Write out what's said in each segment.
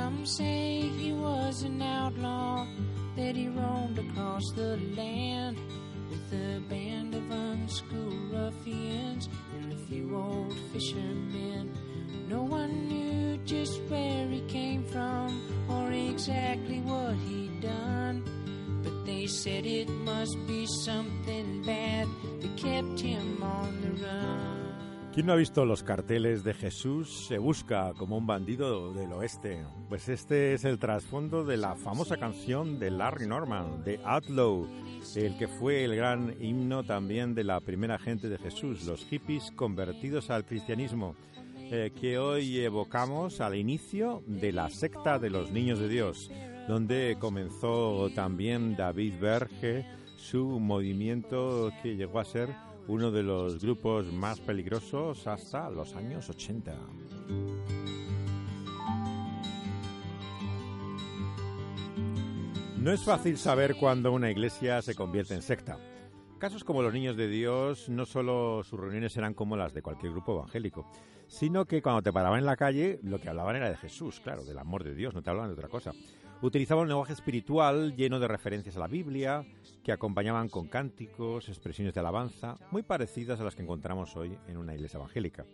Some say he was an outlaw, that he roamed across the land with a band of unschooled ruffians and a few old fishermen. No one knew just where he came from or exactly what he'd done. But they said it must be something bad ¿Quién no ha visto los carteles de Jesús se busca como un bandido del oeste? Pues este es el trasfondo de la famosa canción de Larry Norman, de Outlaw, el que fue el gran himno también de la primera gente de Jesús, los hippies convertidos al cristianismo, eh, que hoy evocamos al inicio de la secta de los niños de Dios, donde comenzó también David Berge su movimiento que llegó a ser uno de los grupos más peligrosos hasta los años 80. No es fácil saber cuándo una iglesia se convierte en secta. Casos como los niños de Dios, no solo sus reuniones eran como las de cualquier grupo evangélico, sino que cuando te paraban en la calle, lo que hablaban era de Jesús, claro, del amor de Dios, no te hablaban de otra cosa. Utilizaban un lenguaje espiritual lleno de referencias a la Biblia, que acompañaban con cánticos, expresiones de alabanza, muy parecidas a las que encontramos hoy en una iglesia evangélica.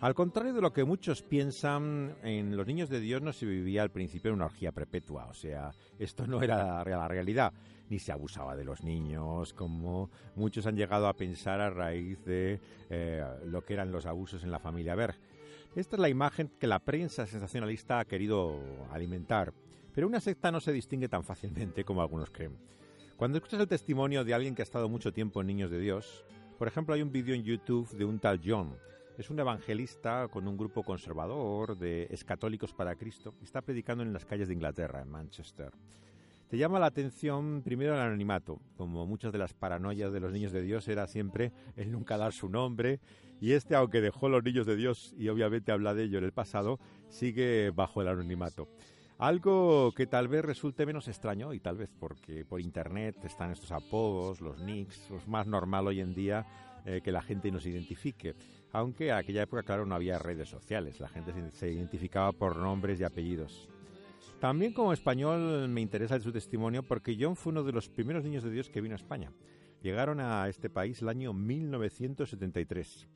Al contrario de lo que muchos piensan, en los niños de Dios no se vivía al principio en una orgía perpetua, o sea, esto no era la realidad, ni se abusaba de los niños, como muchos han llegado a pensar a raíz de eh, lo que eran los abusos en la familia Berg. Esta es la imagen que la prensa sensacionalista ha querido alimentar, pero una secta no se distingue tan fácilmente como algunos creen. Cuando escuchas el testimonio de alguien que ha estado mucho tiempo en Niños de Dios, por ejemplo, hay un vídeo en YouTube de un tal John, es un evangelista con un grupo conservador de escatólicos para Cristo. Está predicando en las calles de Inglaterra, en Manchester. Te llama la atención primero el anonimato, como muchas de las paranoias de los niños de Dios era siempre el nunca dar su nombre, y este, aunque dejó los niños de Dios y obviamente habla de ello en el pasado, sigue bajo el anonimato. Algo que tal vez resulte menos extraño, y tal vez porque por internet están estos apodos, los nicks, es más normal hoy en día eh, que la gente nos identifique. Aunque en aquella época, claro, no había redes sociales, la gente se identificaba por nombres y apellidos. También como español me interesa su testimonio porque John fue uno de los primeros niños de Dios que vino a España. Llegaron a este país el año 1973.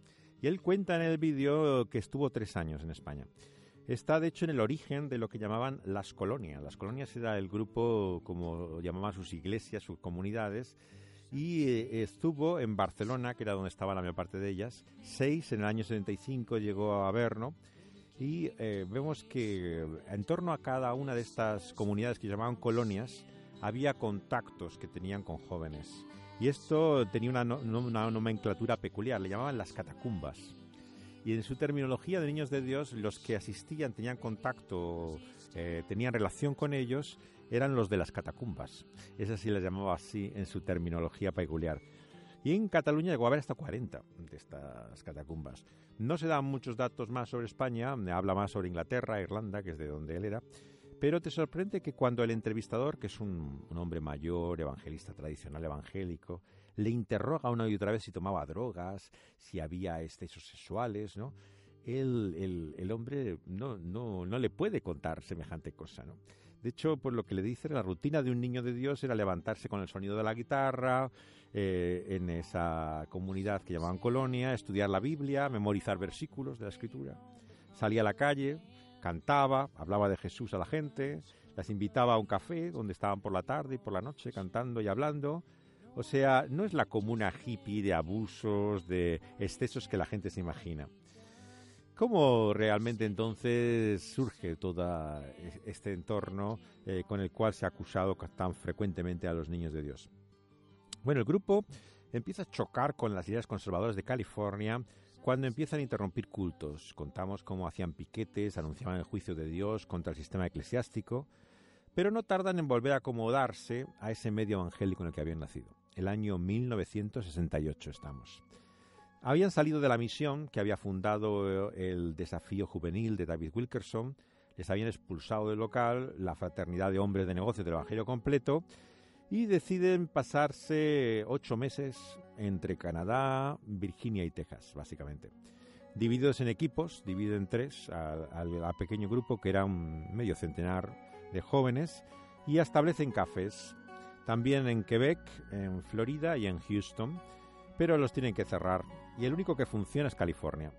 Y él cuenta en el vídeo que estuvo tres años en España. Está de hecho en el origen de lo que llamaban las colonias. Las colonias era el grupo, como llamaban sus iglesias, sus comunidades, y eh, estuvo en Barcelona, que era donde estaba la mayor parte de ellas. Seis en el año 75 llegó a Averno y eh, vemos que en torno a cada una de estas comunidades que llamaban colonias había contactos que tenían con jóvenes. Y esto tenía una, una nomenclatura peculiar, le llamaban las catacumbas y en su terminología de niños de Dios, los que asistían, tenían contacto, eh, tenían relación con ellos, eran los de las catacumbas. Esa sí les llamaba así en su terminología peculiar. Y en Cataluña llegó a haber hasta 40 de estas catacumbas. No se dan muchos datos más sobre España, habla más sobre Inglaterra, Irlanda, que es de donde él era, pero te sorprende que cuando el entrevistador, que es un, hombre mayor, evangelista tradicional evangélico, le interroga una y otra vez si tomaba drogas, si había excesos sexuales, ¿no? El, el, hombre no, no, no le puede contar semejante cosa, ¿no? De hecho, pues lo que le dice, la rutina de un niño de Dios era levantarse con el sonido de la guitarra, eh, en esa comunidad que llamaban colonia, estudiar la Biblia, memorizar versículos de la Escritura. Salía a la calle, cantaba, hablaba de Jesús a la gente, las invitaba a un café donde estaban por la tarde y por la noche cantando y hablando. O sea, no es la comuna hippie de abusos, de excesos que la gente se imagina. ¿Cómo realmente entonces surge todo este entorno eh, con el cual se ha acusado tan frecuentemente a los niños de Dios? Bueno, el grupo empieza a chocar con las ideas conservadoras de California cuando empiezan a interrumpir cultos, contamos cómo hacían piquetes, anunciaban el juicio de Dios contra el sistema eclesiástico, pero no tardan en volver a acomodarse a ese medio evangélico en el que habían nacido. El año 1968 estamos. Habían salido de la misión que había fundado eh, el desafío juvenil de David Wilkerson, les habían expulsado del local la fraternidad de hombres de negocios del Evangelio completo y deciden pasarse ocho meses entre Canadá, Virginia y Texas, básicamente. Divididos en equipos, dividen en tres al pequeño grupo que era un medio centenar de jóvenes y establecen cafés, también en Quebec, en Florida y en Houston, pero los tienen que cerrar y el único que funciona es California.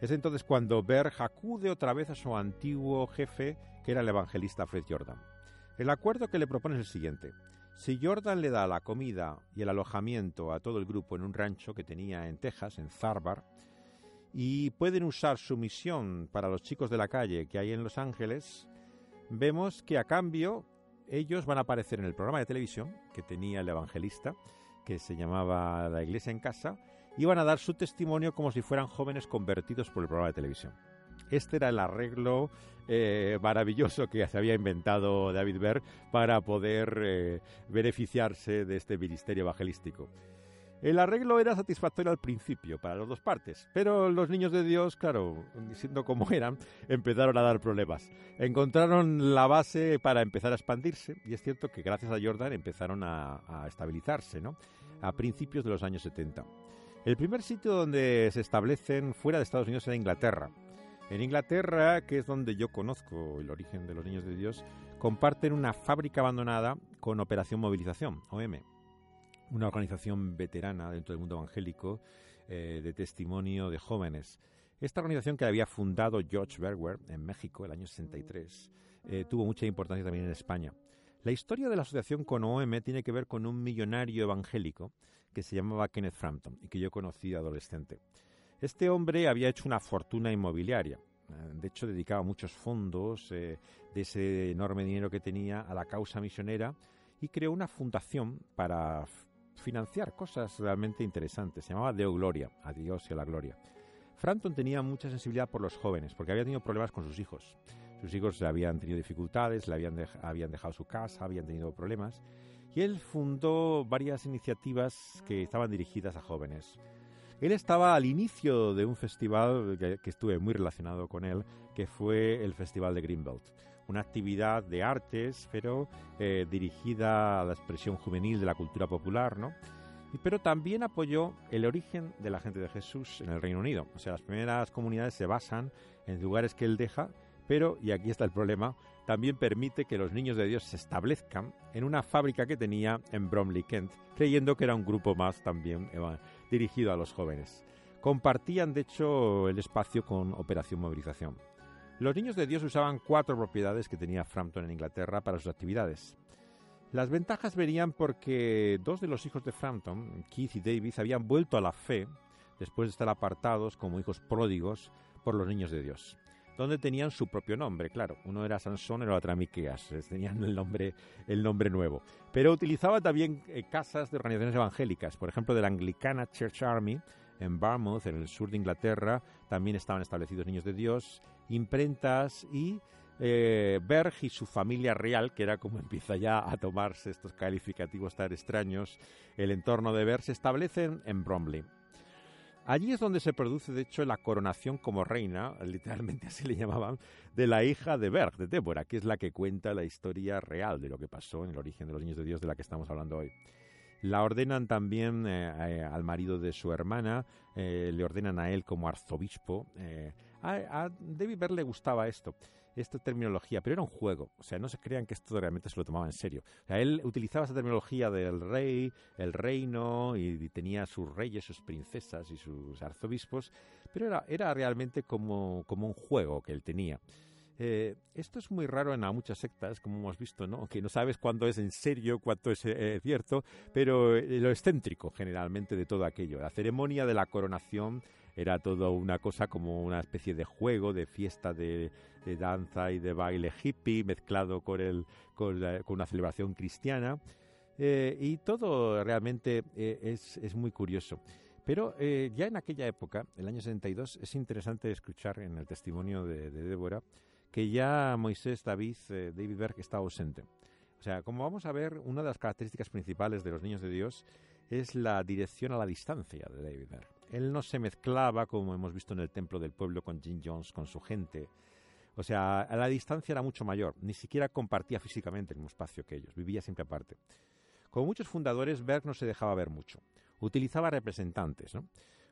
Es entonces cuando Berg acude otra vez a su antiguo jefe, que era el evangelista Fred Jordan. El acuerdo que le propone es el siguiente. Si Jordan le da la comida y el alojamiento a todo el grupo en un rancho que tenía en Texas, en Zarbar, y pueden usar su misión para los chicos de la calle que hay en Los Ángeles, vemos que a cambio ellos van a aparecer en el programa de televisión que tenía el evangelista, que se llamaba La Iglesia en Casa, y van a dar su testimonio como si fueran jóvenes convertidos por el programa de televisión. Este era el arreglo eh, maravilloso que se había inventado David Berg para poder eh, beneficiarse de este ministerio evangelístico. El arreglo era satisfactorio al principio para las dos partes, pero los niños de Dios, claro, siendo como eran, empezaron a dar problemas. Encontraron la base para empezar a expandirse y es cierto que gracias a Jordan empezaron a, estabilizarse, ¿no? A principios de los años 70. El primer sitio donde se establecen fuera de Estados Unidos era Inglaterra. En Inglaterra, que es donde yo conozco el origen de los niños de Dios, comparten una fábrica abandonada con Operación Movilización, OM una organización veterana dentro del mundo evangélico eh, de testimonio de jóvenes. Esta organización que había fundado George Berger en México el año 63 eh, tuvo mucha importancia también en España. La historia de la asociación con OM tiene que ver con un millonario evangélico que se llamaba Kenneth Frampton y que yo conocí adolescente. Este hombre había hecho una fortuna inmobiliaria. Eh, de hecho, dedicaba muchos fondos de ese enorme dinero que tenía a la causa misionera y creó una fundación para financiar cosas realmente interesantes. Se llamaba Deo Gloria, a Dios y a la gloria. Frampton tenía mucha sensibilidad por los jóvenes, porque había tenido problemas con sus hijos. Sus hijos habían tenido dificultades, le habían, habían dejado su casa, habían tenido problemas. Y él fundó varias iniciativas que estaban dirigidas a jóvenes. Él estaba al inicio de un festival que, que estuve muy relacionado con él, que fue el Festival de Greenbelt una actividad de artes, pero eh, dirigida a la expresión juvenil de la cultura popular, ¿no? pero también apoyó el origen de la gente de Jesús en el Reino Unido. O sea, las primeras comunidades se basan en lugares que él deja, pero, y aquí está el problema, también permite que los niños de Dios se establezcan en una fábrica que tenía en Bromley, Kent, creyendo que era un grupo más también eh, dirigido a los jóvenes. Compartían, de hecho, el espacio con Operación Movilización. Los niños de Dios usaban cuatro propiedades que tenía Frampton en Inglaterra para sus actividades. Las ventajas venían porque dos de los hijos de Frampton, Keith y David, habían vuelto a la fe después de estar apartados como hijos pródigos por los niños de Dios, donde tenían su propio nombre, claro. Uno era Sansón el otro Miqueas, tenían el nombre, el nombre nuevo. Pero utilizaba también eh, casas de organizaciones evangélicas, por ejemplo, de la Anglicana Church Army, en Barmouth, en el sur de Inglaterra, también estaban establecidos niños de Dios, imprentas y eh, Berg y su familia real, que era como empieza ya a tomarse estos calificativos tan extraños, el entorno de Berg, se establecen en Bromley. Allí es donde se produce, de hecho, la coronación como reina, literalmente así le llamaban, de la hija de Berg, de Débora, que es la que cuenta la historia real de lo que pasó en el origen de los niños de Dios de la que estamos hablando hoy. La ordenan también eh, eh, al marido de su hermana, eh, le ordenan a él como arzobispo. a, David le gustaba esto, esta terminología, pero era un juego. O sea, no se crean que esto realmente se lo tomaba en serio. Él utilizaba esa terminología del rey, el reino, y, tenía sus reyes, sus princesas y sus arzobispos, pero era, era realmente como, como un juego que él tenía. Eh, esto es muy raro en muchas sectas, como hemos visto, ¿no? Que no sabes cuándo es en serio, cuánto es eh, cierto, pero eh, lo excéntrico generalmente de todo aquello. La ceremonia de la coronación era todo una cosa como una especie de juego, de fiesta de, danza y de baile hippie mezclado con, el, con, una celebración cristiana. y todo realmente es, es, muy curioso. Pero ya en aquella época, el año 62, es interesante escuchar en el testimonio de, de Débora que ya Moisés David, eh, David Berg está ausente. O sea, como vamos a ver, una de las características principales de los niños de Dios es la dirección a la distancia de David Berg. Él no se mezclaba, como hemos visto en el templo del pueblo, con Jim Jones, con su gente. O sea, a la distancia era mucho mayor. Ni siquiera compartía físicamente el mismo espacio que ellos. Vivía siempre aparte. Como muchos fundadores, Berg no se dejaba ver mucho. Utilizaba representantes, ¿no?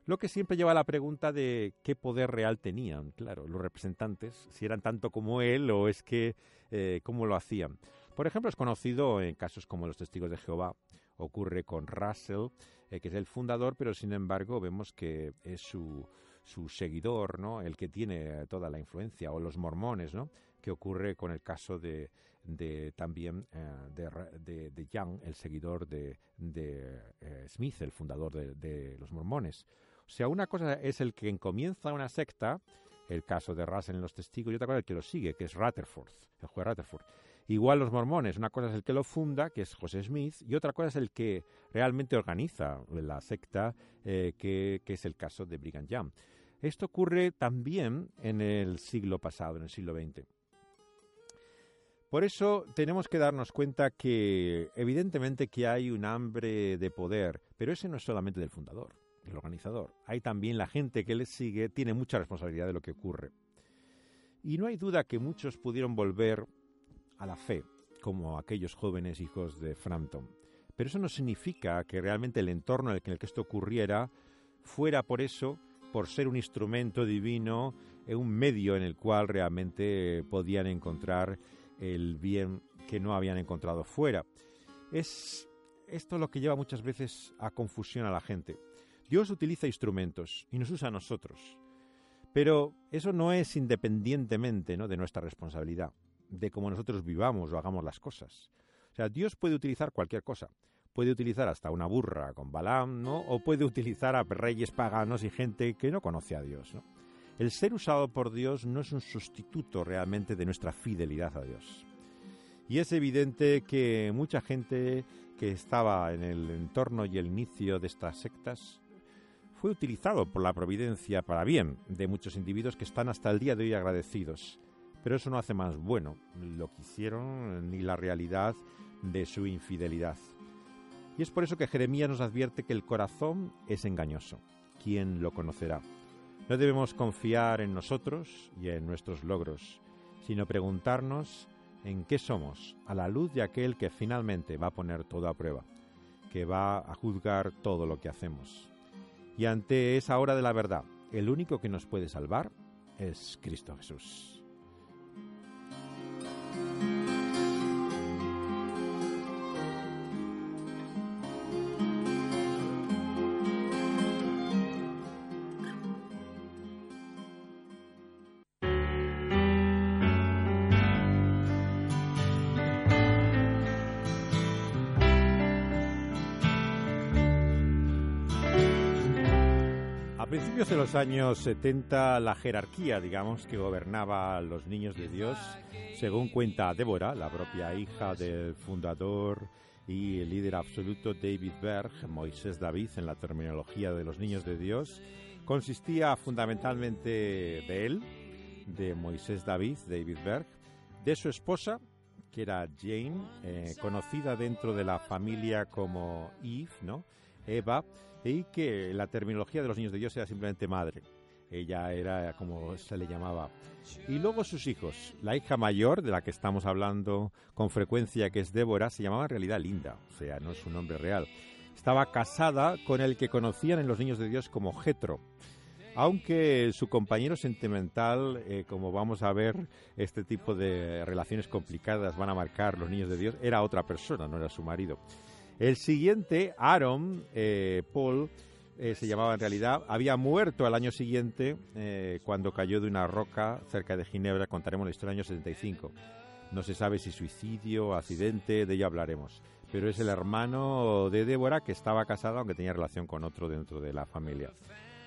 Lo que siempre lleva a la pregunta de qué poder real tenían, claro, los representantes, si eran tanto como él o es que eh, cómo lo hacían. Por ejemplo, es conocido en casos como los testigos de Jehová, ocurre con Russell, eh, que es el fundador, pero sin embargo vemos que es su, su seguidor, ¿no? El que tiene toda la influencia, o los mormones, ¿no? Que ocurre con el caso de, de también eh, de, de, Young, el seguidor de, de Smith, el fundador de, los mormones. O sea, una cosa es el que comienza una secta, el caso de Russell en los testigos, y otra cosa es el que lo sigue, que es Rutherford, el juez Rutherford. Igual los mormones, una cosa es el que lo funda, que es José Smith, y otra cosa es el que realmente organiza la secta, eh, que, que, es el caso de Brigham Young. Esto ocurre también en el siglo pasado, en el siglo XX. Por eso tenemos que darnos cuenta que evidentemente que hay un hambre de poder, pero ese no es solamente del fundador el organizador. Hay también la gente que le sigue, tiene mucha responsabilidad de lo que ocurre. Y no hay duda que muchos pudieron volver a la fe, como aquellos jóvenes hijos de Frampton. Pero eso no significa que realmente el entorno en el que esto ocurriera fuera por eso, por ser un instrumento divino, eh, un medio en el cual realmente podían encontrar el bien que no habían encontrado fuera. Es esto lo que lleva muchas veces a confusión a la gente. Dios utiliza instrumentos y nos usa a nosotros. Pero eso no es independientemente ¿no? de nuestra responsabilidad, de cómo nosotros vivamos o hagamos las cosas. O sea, Dios puede utilizar cualquier cosa. Puede utilizar hasta una burra con Balaam, ¿no? O puede utilizar a reyes paganos y gente que no conoce a Dios. El ser usado por Dios no es un sustituto realmente de nuestra fidelidad a Dios. Y es evidente que mucha gente que estaba en el entorno y el inicio de estas sectas fue utilizado por la providencia para bien de muchos individuos que están hasta el día de hoy agradecidos. Pero eso no hace más bueno lo que hicieron ni la realidad de su infidelidad. Y es por eso que Jeremías nos advierte que el corazón es engañoso. ¿Quién lo conocerá? No debemos confiar en nosotros y en nuestros logros, sino preguntarnos en qué somos a la luz de aquel que finalmente va a poner todo a prueba, que va a juzgar todo lo que hacemos. Y ante esa hora de la verdad, el único que nos puede salvar es Cristo Jesús. Los años 70, la jerarquía, digamos, que gobernaba a los niños de Dios, según cuenta Débora, la propia hija del fundador y el líder absoluto David Berg, Moisés David, en la terminología de los niños de Dios, consistía fundamentalmente de él, de Moisés David, David Berg, de su esposa, que era Jane, eh, conocida dentro de la familia como Eve, ¿no? Eva, y que la terminología de los niños de Dios era simplemente madre. Ella era como se le llamaba. Y luego sus hijos. La hija mayor, de la que estamos hablando con frecuencia, que es Débora, se llamaba en realidad Linda, o sea, no es su nombre real. Estaba casada con el que conocían en los niños de Dios como Jetro. Aunque su compañero sentimental, eh, como vamos a ver, este tipo de relaciones complicadas van a marcar los niños de Dios, era otra persona, no era su marido. El siguiente, Aaron, eh, Paul, eh, se llamaba en realidad, había muerto al año siguiente eh, cuando cayó de una roca cerca de Ginebra. Contaremos la historia del año 75. No se sabe si suicidio, accidente, de ello hablaremos. Pero es el hermano de Débora que estaba casado, aunque tenía relación con otro dentro de la familia.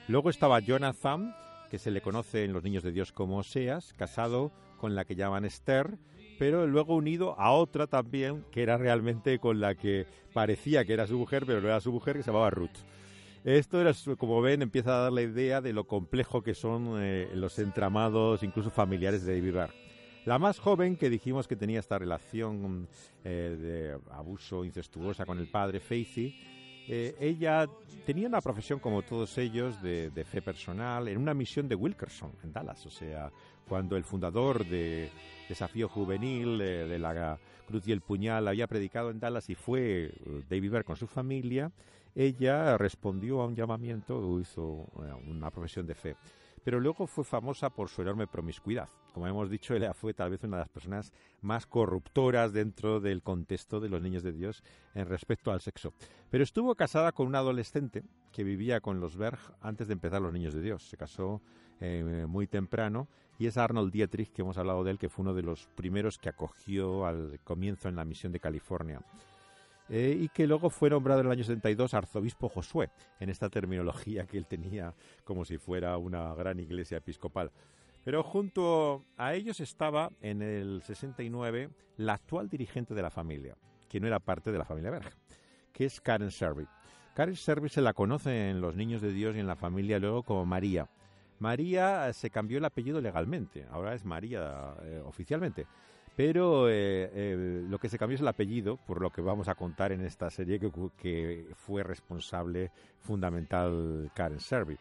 Luego estaba Jonathan, que se le conoce en los niños de Dios como Oseas, casado con la que llaman Esther, pero luego unido a otra también, que era realmente con la que parecía que era su mujer, pero no era su mujer, que se llamaba Ruth. Esto era, como ven, empieza a dar la idea de lo complejo que son eh, los entramados, incluso familiares de David Barr. La más joven, que dijimos que tenía esta relación eh, de abuso incestuosa con el padre, Faithy, Eh, ella tenía una profesión como todos ellos de, fe personal en una misión de Wilkerson en Dallas, o sea, cuando el fundador de Desafío Juvenil eh, de la Cruz y el Puñal había predicado en Dallas y fue eh, David Bear con su familia, ella respondió a un llamamiento, hizo una profesión de fe pero luego fue famosa por su enorme promiscuidad. Como hemos dicho, ella fue tal vez una de las personas más corruptoras dentro del contexto de los niños de Dios en respecto al sexo. Pero estuvo casada con un adolescente que vivía con los Berg antes de empezar los niños de Dios. Se casó eh, muy temprano y es Arnold Dietrich, que hemos hablado de él, que fue uno de los primeros que acogió al comienzo en la misión de California. Eh, y que luego fue nombrado en el año 72 arzobispo Josué, en esta terminología que él tenía como si fuera una gran iglesia episcopal. Pero junto a ellos estaba en el 69 la actual dirigente de la familia, que no era parte de la familia Berg, que es Karen Serby. Karen Serby se la conoce en Los Niños de Dios y en la familia luego como María. María se cambió el apellido legalmente, ahora es María eh, oficialmente. Pero eh, eh, lo que se cambió es el apellido, por lo que vamos a contar en esta serie, que, fue responsable fundamental Karen Serby.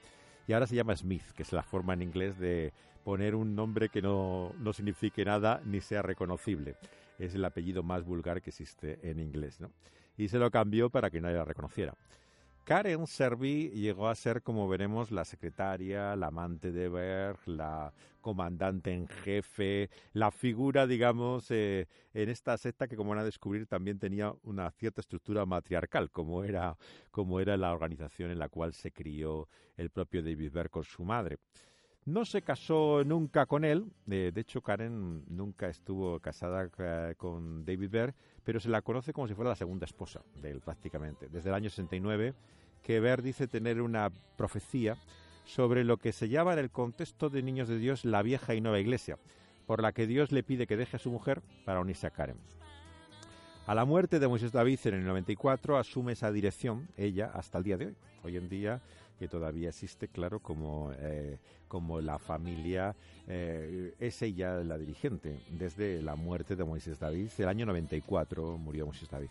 Y ahora se llama Smith, que es la forma en inglés de poner un nombre que no, no signifique nada ni sea reconocible. Es el apellido más vulgar que existe en inglés, ¿no? Y se lo cambió para que nadie la reconociera. Karen Servi llegó a ser, como veremos, la secretaria, la amante de Berg, la comandante en jefe, la figura, digamos, eh, en esta secta que, como van a descubrir, también tenía una cierta estructura matriarcal, como era, como era la organización en la cual se crió el propio David Berg con su madre. No se casó nunca con él, de hecho Karen nunca estuvo casada eh, con David Bear, pero se la conoce como si fuera la segunda esposa de él prácticamente. Desde el año 69 que Bear dice tener una profecía sobre lo que se llama en el contexto de Niños de Dios la vieja y nueva iglesia, por la que Dios le pide que deje a su mujer para unirse a Karen. A la muerte de Moisés David en el 94 asume esa dirección ella hasta el día de hoy. Hoy en día que todavía existe, claro, como, eh, como la familia, eh, es ella la dirigente, desde la muerte de Moisés David, el año 94 murió Moisés David,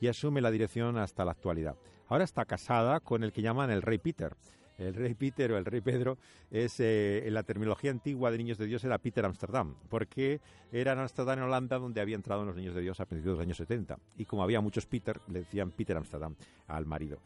y asume la dirección hasta la actualidad. Ahora está casada con el que llaman el rey Peter. El rey Peter o el rey Pedro es eh, en la terminología antigua de Niños de Dios era Peter Amsterdam, porque era en Amsterdam, en Holanda, donde había entrado los Niños de Dios a principios de los años 70. Y como había muchos Peter, le decían Peter Amsterdam al marido.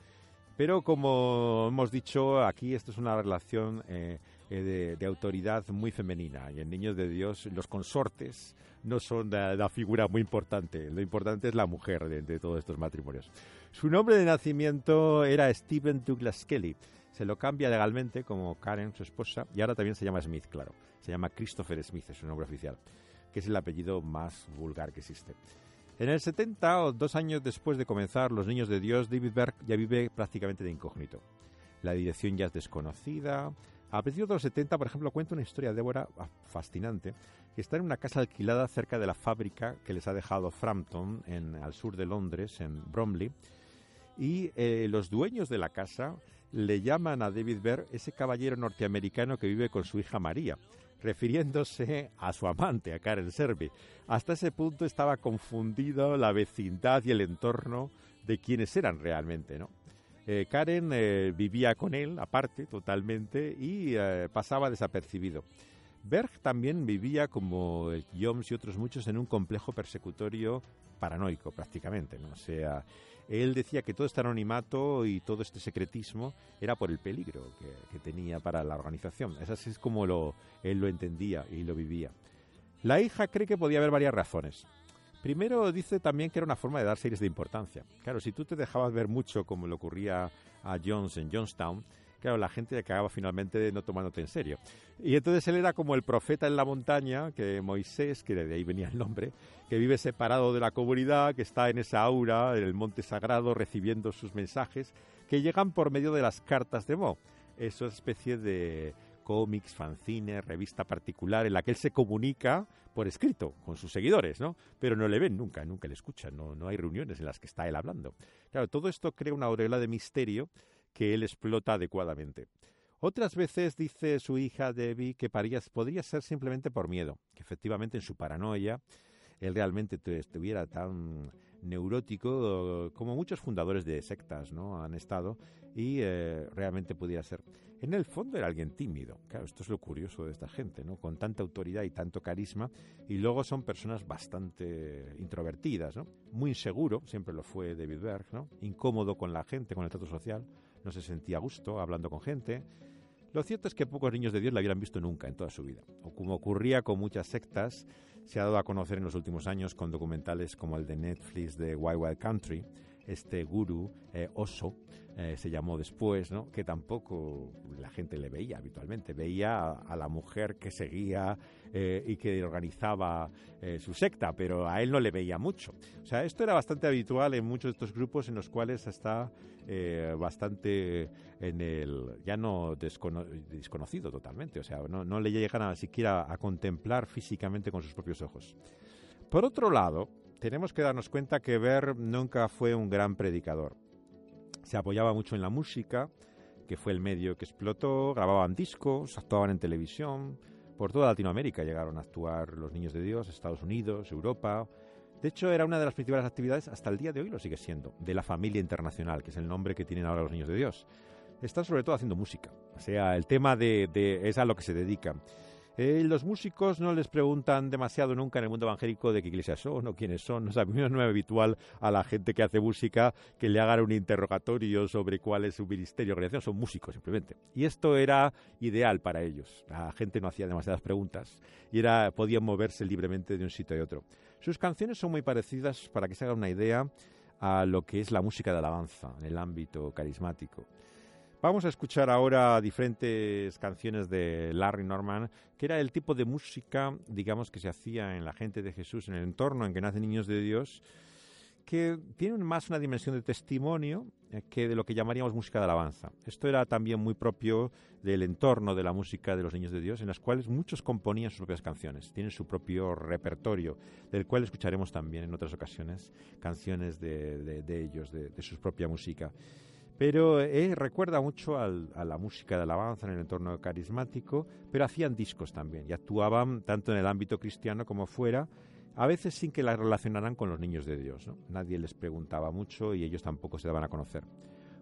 Pero como hemos dicho, aquí esto es una relación eh, eh, de, autoridad muy femenina. Y en Niños de Dios los consortes no son la, figura muy importante. Lo importante es la mujer de, todos estos matrimonios. Su nombre de nacimiento era Stephen Douglas Kelly. Se lo cambia legalmente como Karen, su esposa, y ahora también se llama Smith, claro. Se llama Christopher Smith, es su nombre oficial, que es el apellido más vulgar que existe. En el 70, o dos años después de comenzar Los Niños de Dios, David Berg ya vive prácticamente de incógnito. La dirección ya es desconocida. A principios de los 70, por ejemplo, cuenta una historia de Débora fascinante, que está en una casa alquilada cerca de la fábrica que les ha dejado Frampton, en, al sur de Londres, en Bromley, y eh, los dueños de la casa le llaman a David Berg ese caballero norteamericano que vive con su hija María, refiriéndose a su amante, a Karen Serby. Hasta ese punto estaba confundido la vecindad y el entorno de quienes eran realmente, ¿no? Eh, Karen eh, vivía con él, aparte, totalmente, y eh, pasaba desapercibido. Berg también vivía, como Joms y otros muchos, en un complejo persecutorio paranoico, prácticamente, ¿no? Sea, él decía que todo este anonimato y todo este secretismo era por el peligro que, tenía para la organización. Es así como lo, él lo entendía y lo vivía. La hija cree que podía haber varias razones. Primero dice también que era una forma de dar series de importancia. Claro, si tú te dejabas ver mucho como le ocurría a Jones en Jonestown, claro, la gente acababa finalmente no tomándote en serio. Y entonces él era como el profeta en la montaña, que Moisés, que de ahí venía el nombre, que vive separado de la comunidad, que está en esa aura, en el monte sagrado, recibiendo sus mensajes, que llegan por medio de las cartas de Mo. Esa especie de cómics, fanzine, revista particular en la que él se comunica por escrito con sus seguidores, ¿no? Pero no le ven nunca, nunca le escuchan, no, no hay reuniones en las que está él hablando. Claro, todo esto crea una aureola de misterio que él explota adecuadamente. Otras veces dice su hija Debbie que podría ser simplemente por miedo, que efectivamente en su paranoia él realmente estuviera tan neurótico, como muchos fundadores de sectas ¿no? han estado, y eh, realmente pudiera ser. En el fondo era alguien tímido. Claro, esto es lo curioso de esta gente, ¿no? Con tanta autoridad y tanto carisma, y luego son personas bastante introvertidas, ¿no? Muy inseguro, siempre lo fue David Berg. Incómodo con la gente, con el trato social, no se sentía a gusto hablando con gente. Lo cierto es que pocos niños de Dios la habían visto nunca en toda su vida. O como ocurría con muchas sectas, se ha dado a conocer en los últimos años con documentales como el de Netflix de Wild Wild Country, este gurú eh, Oso, eh, se llamó después, ¿no? que tampoco la gente le veía habitualmente. Veía a, la mujer que seguía eh, y que organizaba su secta, pero a él no le veía mucho. O sea, esto era bastante habitual en muchos de estos grupos en los cuales está bastante en el, ya no desconocido totalmente, o sea, no, no le llegan a siquiera a contemplar físicamente con sus propios ojos. Por otro lado, tenemos que darnos cuenta que Ver nunca fue un gran predicador. Se apoyaba mucho en la música, que fue el medio que explotó, grababan discos, actuaban en televisión. Por toda Latinoamérica llegaron a actuar los Niños de Dios, Estados Unidos, Europa. De hecho, era una de las principales actividades, hasta el día de hoy lo sigue siendo, de la familia internacional, que es el nombre que tienen ahora los Niños de Dios. Están sobre todo haciendo música, o sea, el tema de, de es a lo que se dedican. Eh, los músicos no les preguntan demasiado nunca en el mundo evangélico de qué iglesia son o quiénes son. O sea, no es habitual a la gente que hace música que le hagan un interrogatorio sobre cuál es su ministerio o organización. Son músicos simplemente. Y esto era ideal para ellos. La gente no hacía demasiadas preguntas y era, podían moverse libremente de un sitio a otro. Sus canciones son muy parecidas, para que se haga una idea, a lo que es la música de alabanza en el ámbito carismático. Vamos a escuchar ahora diferentes canciones de Larry Norman, que era el tipo de música, digamos, que se hacía en la gente de Jesús, en el entorno en que nacen niños de Dios, que tienen más una dimensión de testimonio eh, que de lo que llamaríamos música de alabanza. Esto era también muy propio del entorno de la música de los niños de Dios, en las cuales muchos componían sus propias canciones, tienen su propio repertorio, del cual escucharemos también en otras ocasiones canciones de, ellos, de su propia música. Pero eh, recuerda mucho a la música de alabanza en el entorno carismático, pero hacían discos también y actuaban tanto en el ámbito cristiano como fuera, a veces sin que la relacionaran con los niños de Dios. Nadie les preguntaba mucho y ellos tampoco se daban a conocer.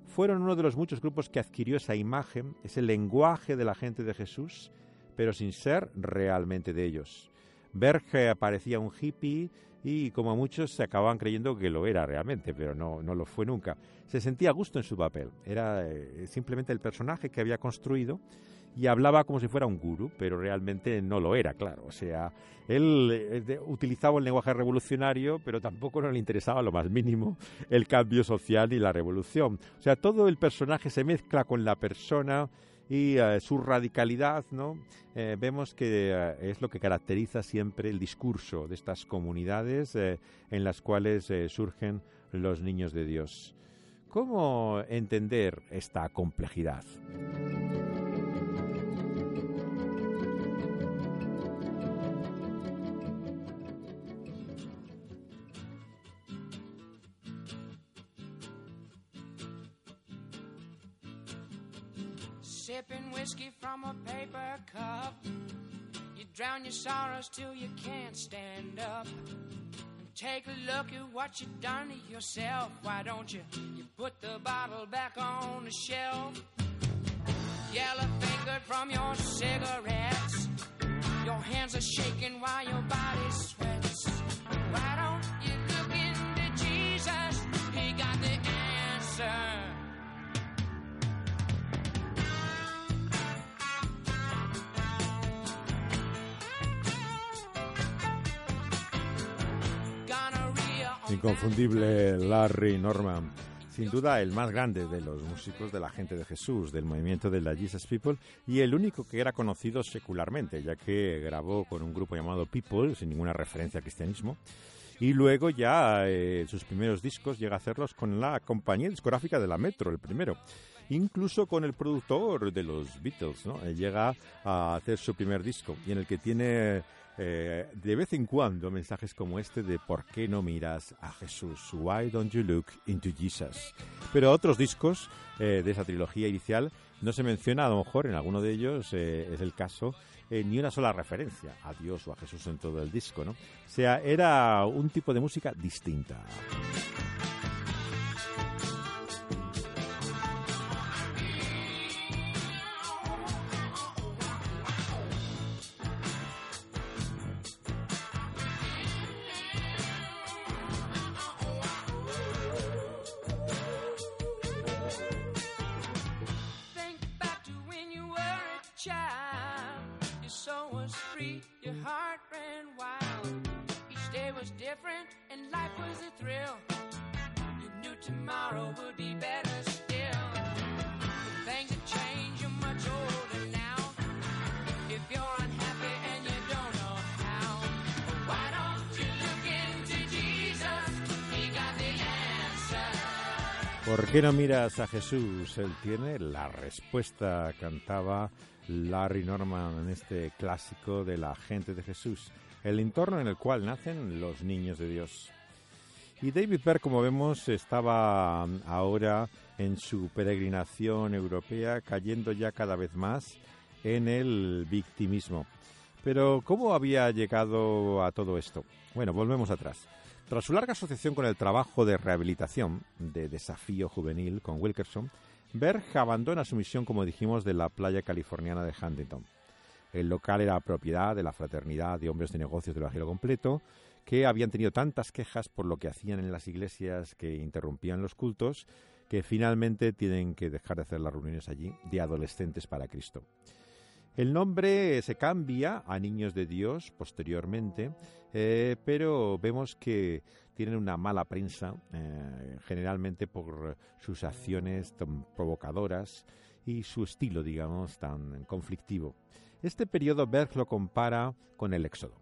Fueron uno de los muchos grupos que adquirió esa imagen, ese lenguaje de la gente de Jesús, pero sin ser realmente de ellos. Berge parecía un hippie y como muchos se acababan creyendo que lo era realmente, pero no, no lo fue nunca. Se sentía a gusto en su papel, era eh, simplemente el personaje que había construido y hablaba como si fuera un gurú, pero realmente no lo era, claro. O sea, él eh, utilizaba el lenguaje revolucionario, pero tampoco no le interesaba lo más mínimo el cambio social y la revolución. O sea, todo el personaje se mezcla con la persona y eh, su radicalidad, ¿no? Eh, vemos que eh, es lo que caracteriza siempre el discurso de estas comunidades en las cuales surgen los niños de Dios. ¿Cómo entender esta complejidad? Sipping whiskey from a paper cup. You drown your sorrows till you can't stand up. And Take a look at what you've done to yourself. Why don't you, you put the bottle back on the shelf? Yellow fingered from your cigarettes. Your hands are shaking while your body sweats. Inconfundible Larry Norman. Sin duda el más grande de los músicos de la gente de Jesús, del movimiento de la Jesus People, y el único que era conocido secularmente, ya que grabó con un grupo llamado People, sin ninguna referencia al cristianismo, y luego ya eh, sus primeros discos llega a hacerlos con la compañía discográfica de la Metro, el primero incluso con el productor de los Beatles, ¿no? llega a hacer su primer disco y en el que tiene eh, de vez en cuando mensajes como este de ¿por qué no miras a Jesús? Why don't you look into Jesus? Pero otros discos eh, de esa trilogía inicial no se menciona, a lo mejor en alguno de ellos eh, es el caso ni una sola referencia a Dios o a Jesús en todo el disco, ¿no? O sea, era un tipo de música distinta. Qué no miras a Jesús? Él tiene la respuesta, cantaba Larry Norman en este clásico de la gente de Jesús, el entorno en el cual nacen los niños de Dios. Y David Perr, como vemos, estaba ahora en su peregrinación europea, cayendo ya cada vez más en el victimismo. Pero, ¿cómo había llegado a todo esto? Bueno, volvemos atrás. Tras su larga asociación con el trabajo de rehabilitación de desafío juvenil con Wilkerson, Berg abandona su misión, como dijimos, de la playa californiana de Huntington. El local era propiedad de la fraternidad de hombres de negocios del Evangelio completo, que habían tenido tantas quejas por lo que hacían en las iglesias que interrumpían los cultos, que finalmente tienen que dejar de hacer las reuniones allí de adolescentes para Cristo. El nombre se cambia a Niños de Dios posteriormente, eh, pero vemos que tienen una mala prensa, eh, generalmente por sus acciones tan provocadoras y su estilo, digamos, tan conflictivo. Este periodo Berg lo compara con el Éxodo.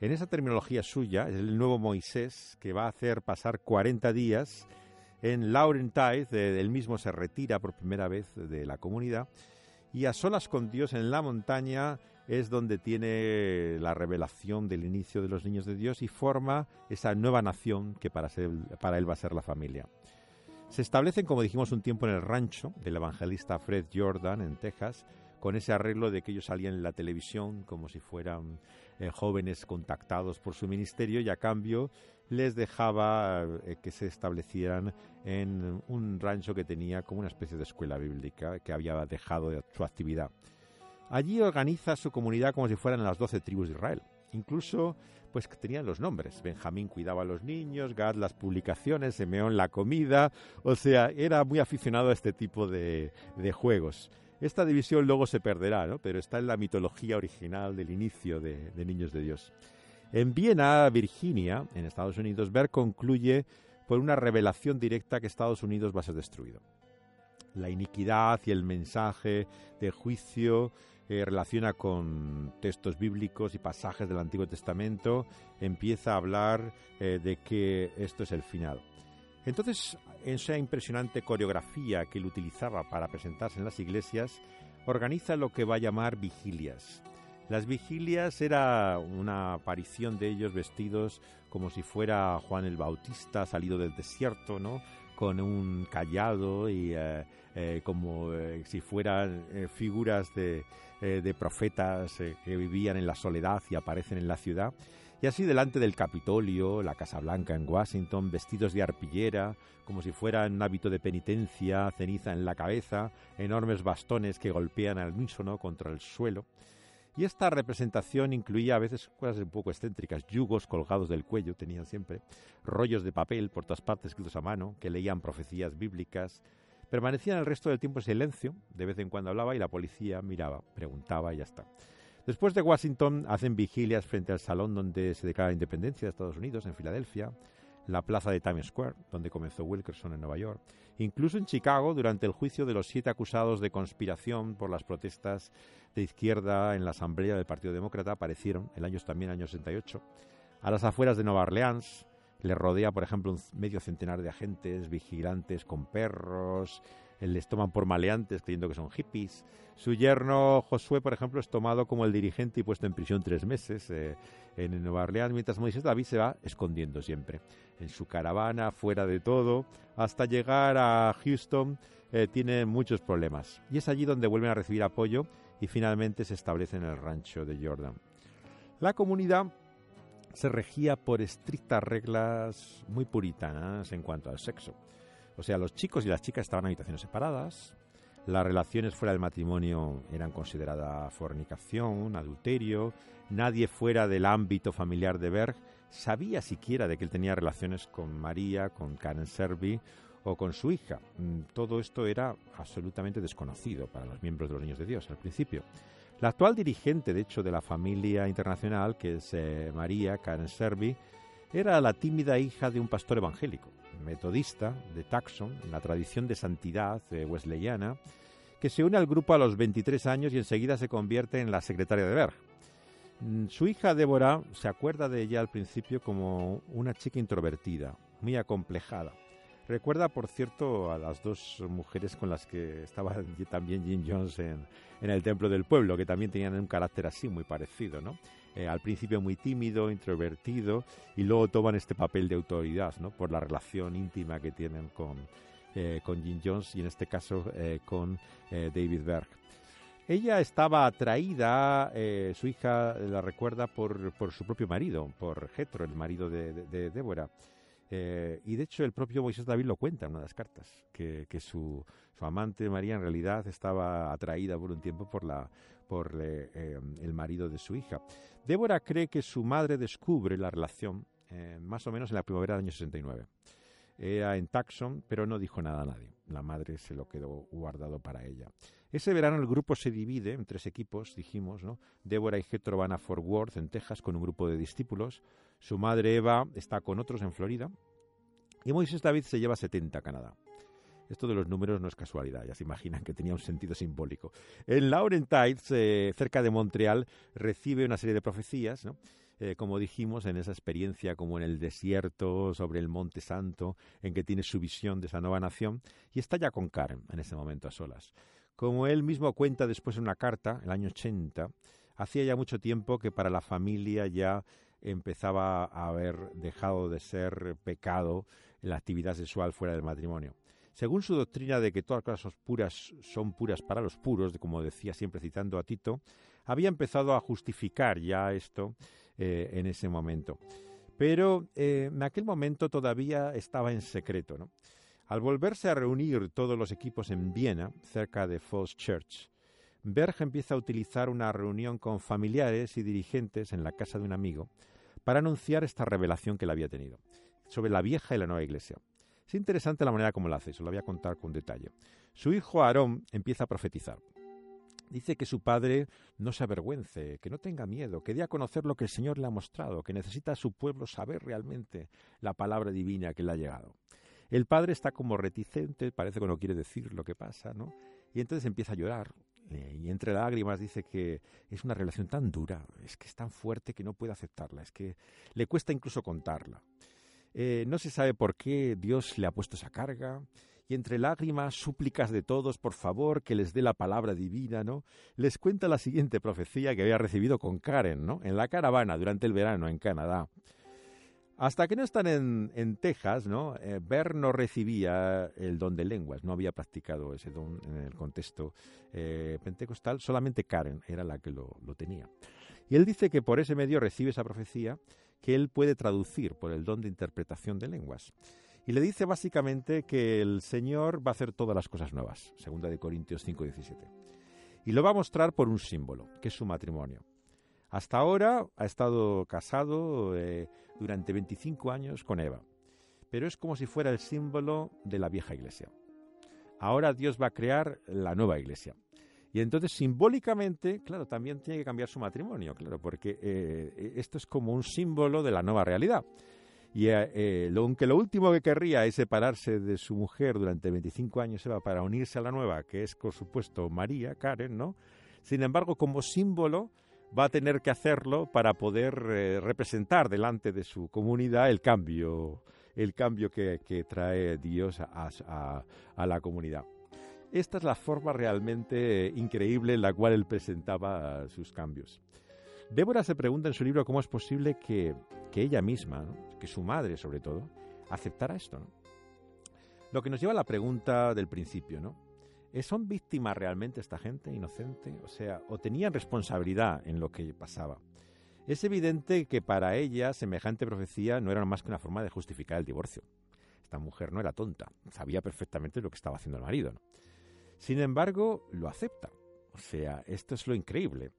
En esa terminología suya, el nuevo Moisés que va a hacer pasar 40 días en Laurentide, él mismo se retira por primera vez de la comunidad y a solas con Dios en la montaña es donde tiene la revelación del inicio de los niños de Dios y forma esa nueva nación que para, él va a ser la familia. Se establecen, como dijimos, un tiempo en el rancho del evangelista Fred Jordan en Texas, con ese arreglo de que ellos salían en la televisión como si fueran eh, jóvenes contactados por su ministerio y a cambio les dejaba eh, que se establecieran en un rancho que tenía como una especie de escuela bíblica que había dejado de su actividad. Allí organiza su comunidad como si fueran las doce tribus de Israel. Incluso, pues tenían los nombres. Benjamín cuidaba a los niños, Gad las publicaciones, Simeón la comida. O sea, era muy aficionado a este tipo de, juegos. Esta división luego se perderá, ¿no? pero está en la mitología original del inicio de Niños de Dios. En Viena, Virginia, en Estados Unidos, Berg concluye por una revelación directa que Estados Unidos va a ser destruido. La iniquidad y el mensaje de juicio eh, relaciona con textos bíblicos y pasajes del Antiguo Testamento, empieza a hablar eh, de que esto es el final. Entonces, en esa impresionante coreografía que él utilizaba para presentarse en las iglesias, organiza lo que va a llamar vigilias. Las vigilias era una aparición de ellos vestidos como si fuera Juan el Bautista salido del desierto, ¿no? Con un callado y eh, eh, como eh, si fueran figuras de, profetas que vivían en la soledad y aparecen en la ciudad. Y así delante del Capitolio, la Casa Blanca en Washington, vestidos de arpillera, como si fueran un hábito de penitencia, ceniza en la cabeza, enormes bastones que golpean al unísono contra el suelo. Y esta representación incluía a veces cosas un poco excéntricas, yugos colgados del cuello, tenían siempre, rollos de papel por todas partes escritos a mano, que leían profecías bíblicas. Permanecían el resto del tiempo en silencio, de vez en cuando hablaba y la policía miraba, preguntaba y ya está. Después de Washington hacen vigilias frente al salón donde se declara la independencia de Estados Unidos, en Filadelfia, la plaza de Times Square, donde comenzó Wilkerson en Nueva York, incluso en Chicago durante el juicio de los siete acusados de conspiración por las protestas de izquierda en la Asamblea del Partido Demócrata aparecieron, el año también, año 68. A las afueras de Nueva Orleans le rodea, por ejemplo, un medio centenar de agentes, vigilantes con perros, les toman por maleantes creyendo que son hippies. Su yerno Josué, por ejemplo, es tomado como el dirigente y puesto en prisión tres meses eh, en Nueva Orleans, mientras Moisés David se va escondiendo siempre en su caravana, fuera de todo, hasta llegar a Houston. Eh, tiene muchos problemas y es allí donde vuelven a recibir apoyo y finalmente se establece en el rancho de Jordan. La comunidad se regía por estrictas reglas muy puritanas en cuanto al sexo. O sea, los chicos y las chicas estaban en habitaciones separadas, las relaciones fuera del matrimonio eran consideradas fornicación, adulterio, nadie fuera del ámbito familiar de Berg sabía siquiera de que él tenía relaciones con María, con Karen Servi o con su hija. Mm, todo esto era absolutamente desconocido para los miembros de los Niños de Dios al principio. La actual dirigente, de hecho, de la familia internacional, que es eh, María Karen Servi, era la tímida hija de un pastor evangélico, metodista de Taxon, en la tradición de santidad wesleyana, que se une al grupo a los 23 años y enseguida se convierte en la secretaria de Berg. Mm, su hija Débora se acuerda de ella al principio como una chica introvertida, muy acomplejada. Recuerda, por cierto, a las dos mujeres con las que estaba también Jim Jones en, el Templo del Pueblo, que también tenían un carácter así muy parecido, ¿no? Eh, al principio muy tímido, introvertido, y luego toman este papel de autoridad, ¿no? Por la relación íntima que tienen con, eh, con Jim Jones y en este caso eh, con David Berg. Ella estaba atraída, su hija la recuerda por, por, su propio marido, por Jetro, el marido de, de, Débora. Y de hecho el propio Moisés David lo cuenta en una de las cartas, que, que su, su, amante María en realidad estaba atraída por un tiempo por, la, por eh, el marido de su hija. Débora cree que su madre descubre la relación más o menos en la primavera del año 69. Era en Taxon, pero no dijo nada a nadie. La madre se lo quedó guardado para ella. Ese verano el grupo se divide en tres equipos, dijimos, ¿no? Débora y Jetro van a Fort Worth, en Texas, con un grupo de discípulos. Su madre Eva está con otros en Florida. Y Moisés David se lleva 70 a Canadá. Esto de los números no es casualidad, ya se imaginan que tenía un sentido simbólico. En Laurentides, eh, cerca de Montreal, recibe una serie de profecías, ¿no? Eh, como dijimos, en esa experiencia como en el desierto, sobre el Monte Santo, en que tiene su visión de esa nueva nación, y está ya con Karen en ese momento a solas. Como él mismo cuenta después en una carta, el año 80, hacía ya mucho tiempo que para la familia ya empezaba a haber dejado de ser pecado la actividad sexual fuera del matrimonio. Según su doctrina de que todas las cosas puras son puras para los puros, como decía siempre citando a Tito, había empezado a justificar ya esto eh, en ese momento. Pero eh, en aquel momento todavía estaba en secreto. Al volverse a reunir todos los equipos en Viena, cerca de Falls Church, Berg empieza a utilizar una reunión con familiares y dirigentes en la casa de un amigo para anunciar esta revelación que le había tenido sobre la vieja y la nueva iglesia. Es interesante la manera como lo hace, se lo voy a contar con detalle. Su hijo Aarón empieza a profetizar. Dice que su padre no se avergüence, que no tenga miedo, que dé a conocer lo que el Señor le ha mostrado, que necesita a su pueblo saber realmente la palabra divina que le ha llegado. El padre está como reticente, parece que no quiere decir lo que pasa, ¿no? Y entonces empieza a llorar. Eh, y entre lágrimas dice que es una relación tan dura, es que es tan fuerte que no puede aceptarla, es que le cuesta incluso contarla. Eh, no se sabe por qué Dios le ha puesto esa carga, y entre lágrimas, súplicas de todos, por favor, que les dé la palabra divina, ¿no? Les cuenta la siguiente profecía que había recibido con Karen, ¿no? En la caravana durante el verano en Canadá. Hasta que no están en, Texas, ¿no? Eh, no recibía el don de lenguas, no había practicado ese don en el contexto eh, pentecostal, solamente Karen era la que lo, lo tenía. Y él dice que por ese medio recibe esa profecía que él puede traducir por el don de interpretación de lenguas. Y le dice básicamente que el Señor va a hacer todas las cosas nuevas, segunda de Corintios 5:17. Y lo va a mostrar por un símbolo, que es su matrimonio. Hasta ahora ha estado casado eh, durante 25 años con Eva, pero es como si fuera el símbolo de la vieja iglesia. Ahora Dios va a crear la nueva iglesia. Y entonces simbólicamente, claro, también tiene que cambiar su matrimonio, claro, porque eh, esto es como un símbolo de la nueva realidad. Y eh, aunque lo último que querría es separarse de su mujer durante 25 años, Eva, para unirse a la nueva, que es, por supuesto, María, Karen, ¿no? Sin embargo, como símbolo, va a tener que hacerlo para poder eh, representar delante de su comunidad el cambio, el cambio que, trae Dios a, la comunidad. Esta es la forma realmente increíble en la cual él presentaba sus cambios. Débora se pregunta en su libro cómo es posible que, ella misma, que su madre sobre todo, aceptara esto. Lo que nos lleva a la pregunta del principio, ¿no? ¿Son víctimas realmente esta gente inocente? O sea, ¿o tenían responsabilidad en lo que pasaba? Es evidente que para ella semejante profecía no era más que una forma de justificar el divorcio. Esta mujer no era tonta, sabía perfectamente lo que estaba haciendo el marido. Sin embargo, lo acepta. O sea, esto es lo increíble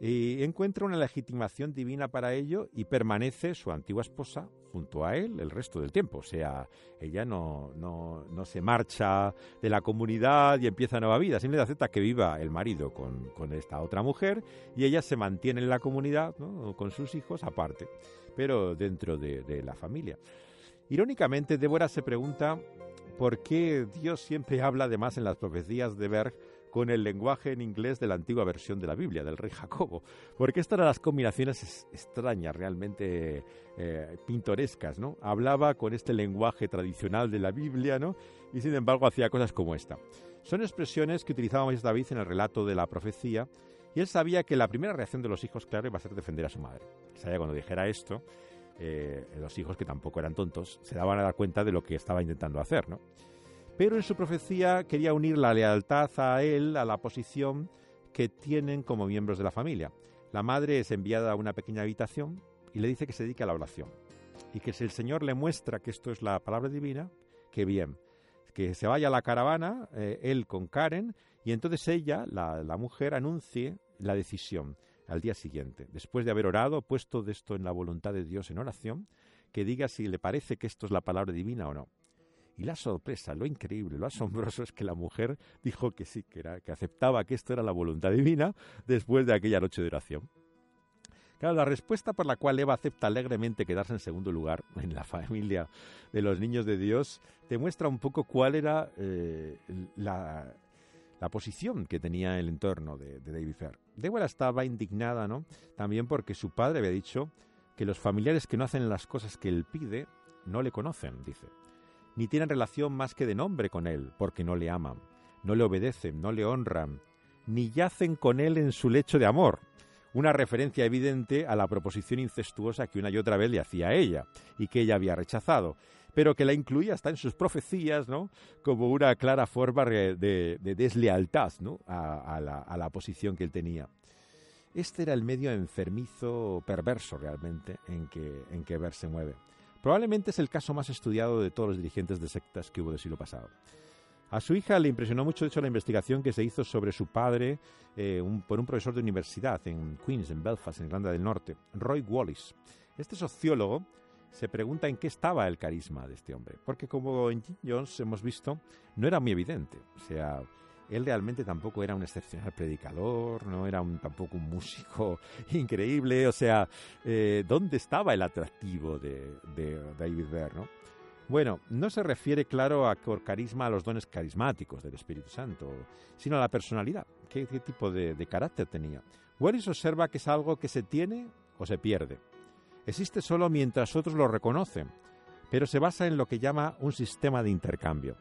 y encuentra una legitimación divina para ello y permanece su antigua esposa junto a él el resto del tiempo. O sea, ella no, no, no se marcha de la comunidad y empieza nueva vida, simplemente acepta que viva el marido con, con esta otra mujer y ella se mantiene en la comunidad con sus hijos aparte, pero dentro de, de la familia. Irónicamente, Débora se pregunta por qué Dios siempre habla además en las profecías de Berg con el lenguaje en inglés de la antigua versión de la Biblia, del rey Jacobo, porque estas eran las combinaciones extrañas, realmente eh, pintorescas, ¿no? Hablaba con este lenguaje tradicional de la Biblia, ¿no? Y sin embargo hacía cosas como esta. Son expresiones que utilizaba Moisés David en el relato de la profecía, y él sabía que la primera reacción de los hijos, claro, iba a ser defender a su madre. Sabía cuando dijera esto, eh, los hijos, que tampoco eran tontos, se daban a dar cuenta de lo que estaba intentando hacer, ¿no? pero en su profecía quería unir la lealtad a él a la posición que tienen como miembros de la familia. La madre es enviada a una pequeña habitación y le dice que se dedique a la oración. Y que si el Señor le muestra que esto es la palabra divina, que bien. Que se vaya a la caravana, eh, él con Karen, y entonces ella, la, la mujer, anuncie la decisión al día siguiente. Después de haber orado, puesto de esto en la voluntad de Dios en oración, que diga si le parece que esto es la palabra divina o no. Y la sorpresa, lo increíble, lo asombroso es que la mujer dijo que sí, que, era, que aceptaba que esto era la voluntad divina después de aquella noche de oración. Claro, la respuesta por la cual Eva acepta alegremente quedarse en segundo lugar en la familia de los niños de Dios demuestra un poco cuál era eh, la, posición que tenía el entorno de, de David Fair. Débora estaba indignada, ¿no? También porque su padre había dicho que los familiares que no hacen las cosas que él pide no le conocen, dice ni tienen relación más que de nombre con él, porque no le aman, no le obedecen, no le honran, ni yacen con él en su lecho de amor. Una referencia evidente a la proposición incestuosa que una y otra vez le hacía a ella, y que ella había rechazado, pero que la incluía hasta en sus profecías, ¿no? Como una clara forma de, deslealtad, ¿no? A, la, posición que él tenía. Este era el medio enfermizo, perverso realmente, en que, en que Ver se mueve. Probablemente es el caso más estudiado de todos los dirigentes de sectas que hubo del siglo pasado. A su hija le impresionó mucho, de hecho, la investigación que se hizo sobre su padre eh, por un profesor de universidad en Queens, en Belfast, en Irlanda del Norte, Roy Wallis. Este sociólogo se pregunta en qué estaba el carisma de este hombre, porque como en Jim Jones hemos visto, no era muy evidente. O sea, él realmente tampoco era un excepcional predicador, no era tampoco un músico increíble, o sea, eh, ¿dónde estaba el atractivo de, David Ver, Bueno, no se refiere, claro, a por carisma a los dones carismáticos del Espíritu Santo, sino a la personalidad. ¿Qué, tipo de, de, carácter tenía? Wallis observa que es algo que se tiene o se pierde. Existe solo mientras otros lo reconocen, pero se basa en lo que llama un sistema de intercambio.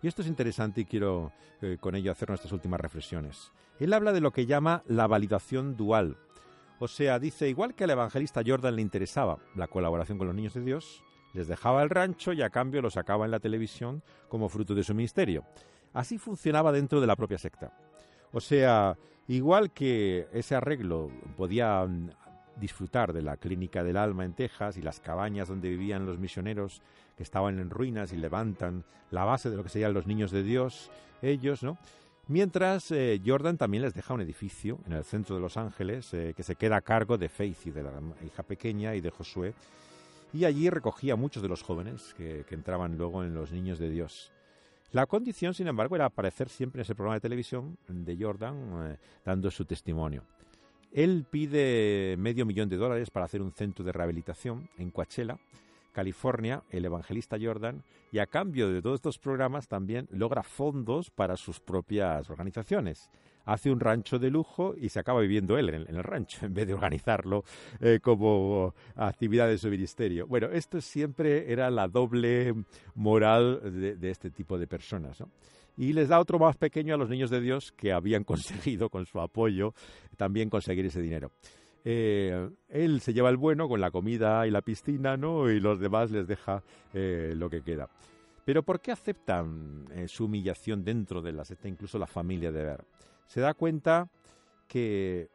Y esto es interesante y quiero eh, con ello hacer nuestras últimas reflexiones. Él habla de lo que llama la validación dual. O sea, dice, igual que al evangelista Jordan le interesaba la colaboración con los niños de Dios, les dejaba el rancho y a cambio lo sacaba en la televisión como fruto de su ministerio. Así funcionaba dentro de la propia secta. O sea, igual que ese arreglo podía mm, disfrutar de la clínica del alma en Texas y las cabañas donde vivían los misioneros que estaban en ruinas y levantan la base de lo que serían los niños de Dios, ellos, ¿no? Mientras eh, Jordan también les deja un edificio en el centro de Los Ángeles eh, que se queda a cargo de Faith y de la hija pequeña y de Josué. Y allí recogía a muchos de los jóvenes que, entraban luego en los niños de Dios. La condición, sin embargo, era aparecer siempre en ese programa de televisión de Jordan eh, dando su testimonio. Él pide medio millón de dólares para hacer un centro de rehabilitación en Coachella, California, el evangelista Jordan, y a cambio de todos estos programas también logra fondos para sus propias organizaciones. Hace un rancho de lujo y se acaba viviendo él en el, rancho en vez de organizarlo eh, como actividad de su ministerio. Bueno, esto siempre era la doble moral de, de este tipo de personas. ¿no? Y les da otro más pequeño a los niños de Dios que habían conseguido con su apoyo también conseguir ese dinero. Eh, él se lleva el bueno con la comida y la piscina, ¿no? Y los demás les deja eh, lo que queda. Pero ¿por qué aceptan eh, su humillación dentro de la secta, incluso la familia de Ver? Se da cuenta que,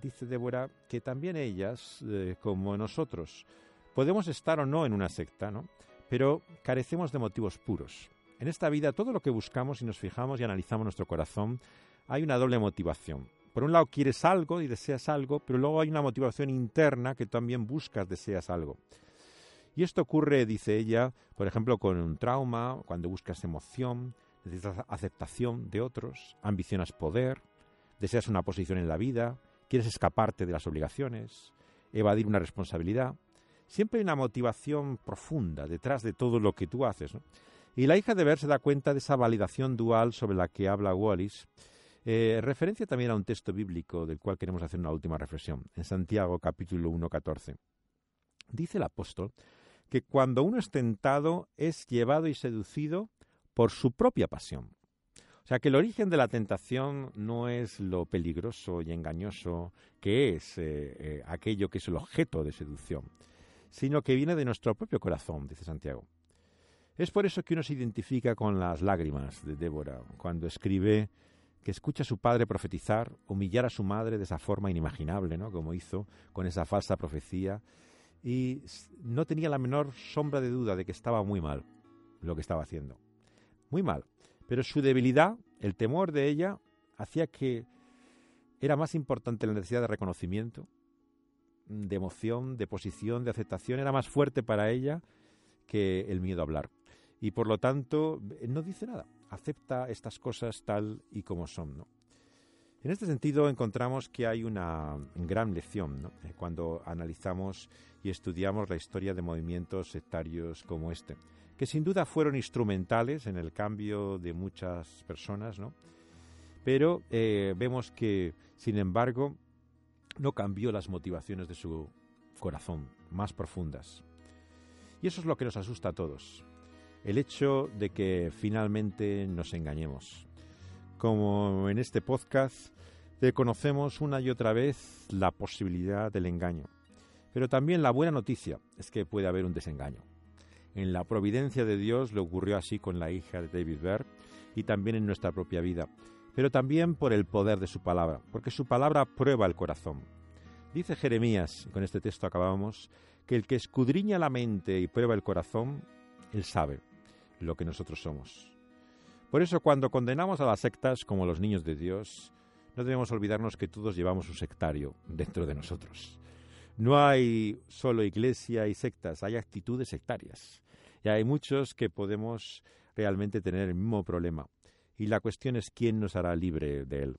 dice Débora, que también ellas, como nosotros, podemos estar o no en una secta, ¿no? pero carecemos de motivos puros. En esta vida todo lo que buscamos y nos fijamos y analizamos nuestro corazón, hay una doble motivación. Por un lado quieres algo y deseas algo, pero luego hay una motivación interna que también buscas, deseas algo. Y esto ocurre, dice ella, por ejemplo, con un trauma, cuando buscas emoción, necesitas aceptación de otros, ambicionas poder, deseas una posición en la vida, quieres escaparte de las obligaciones, evadir una responsabilidad. Siempre hay una motivación profunda detrás de todo lo que tú haces. Y la hija de Ver se da cuenta de esa validación dual sobre la que habla Wallis, eh, referencia también a un texto bíblico del cual queremos hacer una última reflexión, en Santiago capítulo 1, 14. Dice el apóstol que cuando uno es tentado es llevado y seducido por su propia pasión. O sea que el origen de la tentación no es lo peligroso y engañoso que es eh, eh, aquello que es el objeto de seducción, sino que viene de nuestro propio corazón, dice Santiago. Es por eso que uno se identifica con las lágrimas de Débora cuando escribe que escucha a su padre profetizar, humillar a su madre de esa forma inimaginable, ¿no? como hizo con esa falsa profecía, y no tenía la menor sombra de duda de que estaba muy mal lo que estaba haciendo. Muy mal. Pero su debilidad, el temor de ella, hacía que era más importante la necesidad de reconocimiento, de emoción, de posición, de aceptación, era más fuerte para ella que el miedo a hablar. Y por lo tanto, no dice nada, acepta estas cosas tal y como son. ¿no? En este sentido encontramos que hay una gran lección eh, cuando analizamos y estudiamos la historia de movimientos sectarios como este, que sin duda fueron instrumentales en el cambio de muchas personas, ¿no? pero eh, vemos que, sin embargo, no cambió las motivaciones de su corazón más profundas. Y eso es lo que nos asusta a todos, el hecho de que finalmente nos engañemos. Como en este podcast, reconocemos una y otra vez la posibilidad del engaño. Pero también la buena noticia es que puede haber un desengaño. En la providencia de Dios le ocurrió así con la hija de David Berg y también en nuestra propia vida, pero también por el poder de su palabra, porque su palabra prueba el corazón. Dice Jeremías, y con este texto acabamos, que el que escudriña la mente y prueba el corazón, él sabe lo que nosotros somos. Por eso cuando condenamos a las sectas como los niños de Dios, no debemos olvidarnos que todos llevamos un sectario dentro de nosotros. No hay solo iglesia y sectas, hay actitudes sectarias. Y hay muchos que podemos realmente tener el mismo problema. Y la cuestión es quién nos hará libre de él.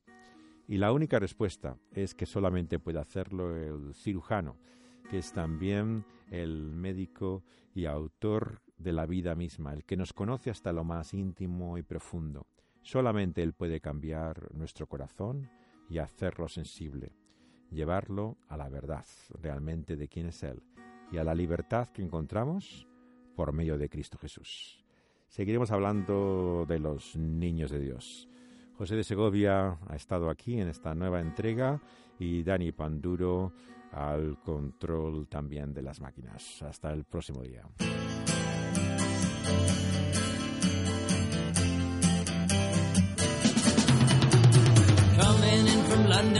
Y la única respuesta es que solamente puede hacerlo el cirujano, que es también el médico y autor de la vida misma, el que nos conoce hasta lo más íntimo y profundo. Solamente Él puede cambiar nuestro corazón y hacerlo sensible, llevarlo a la verdad realmente de quién es Él y a la libertad que encontramos por medio de Cristo Jesús. Seguiremos hablando de los niños de Dios. José de Segovia ha estado aquí en esta nueva entrega y Dani Panduro al control también de las máquinas. Hasta el próximo día. Coming in from London.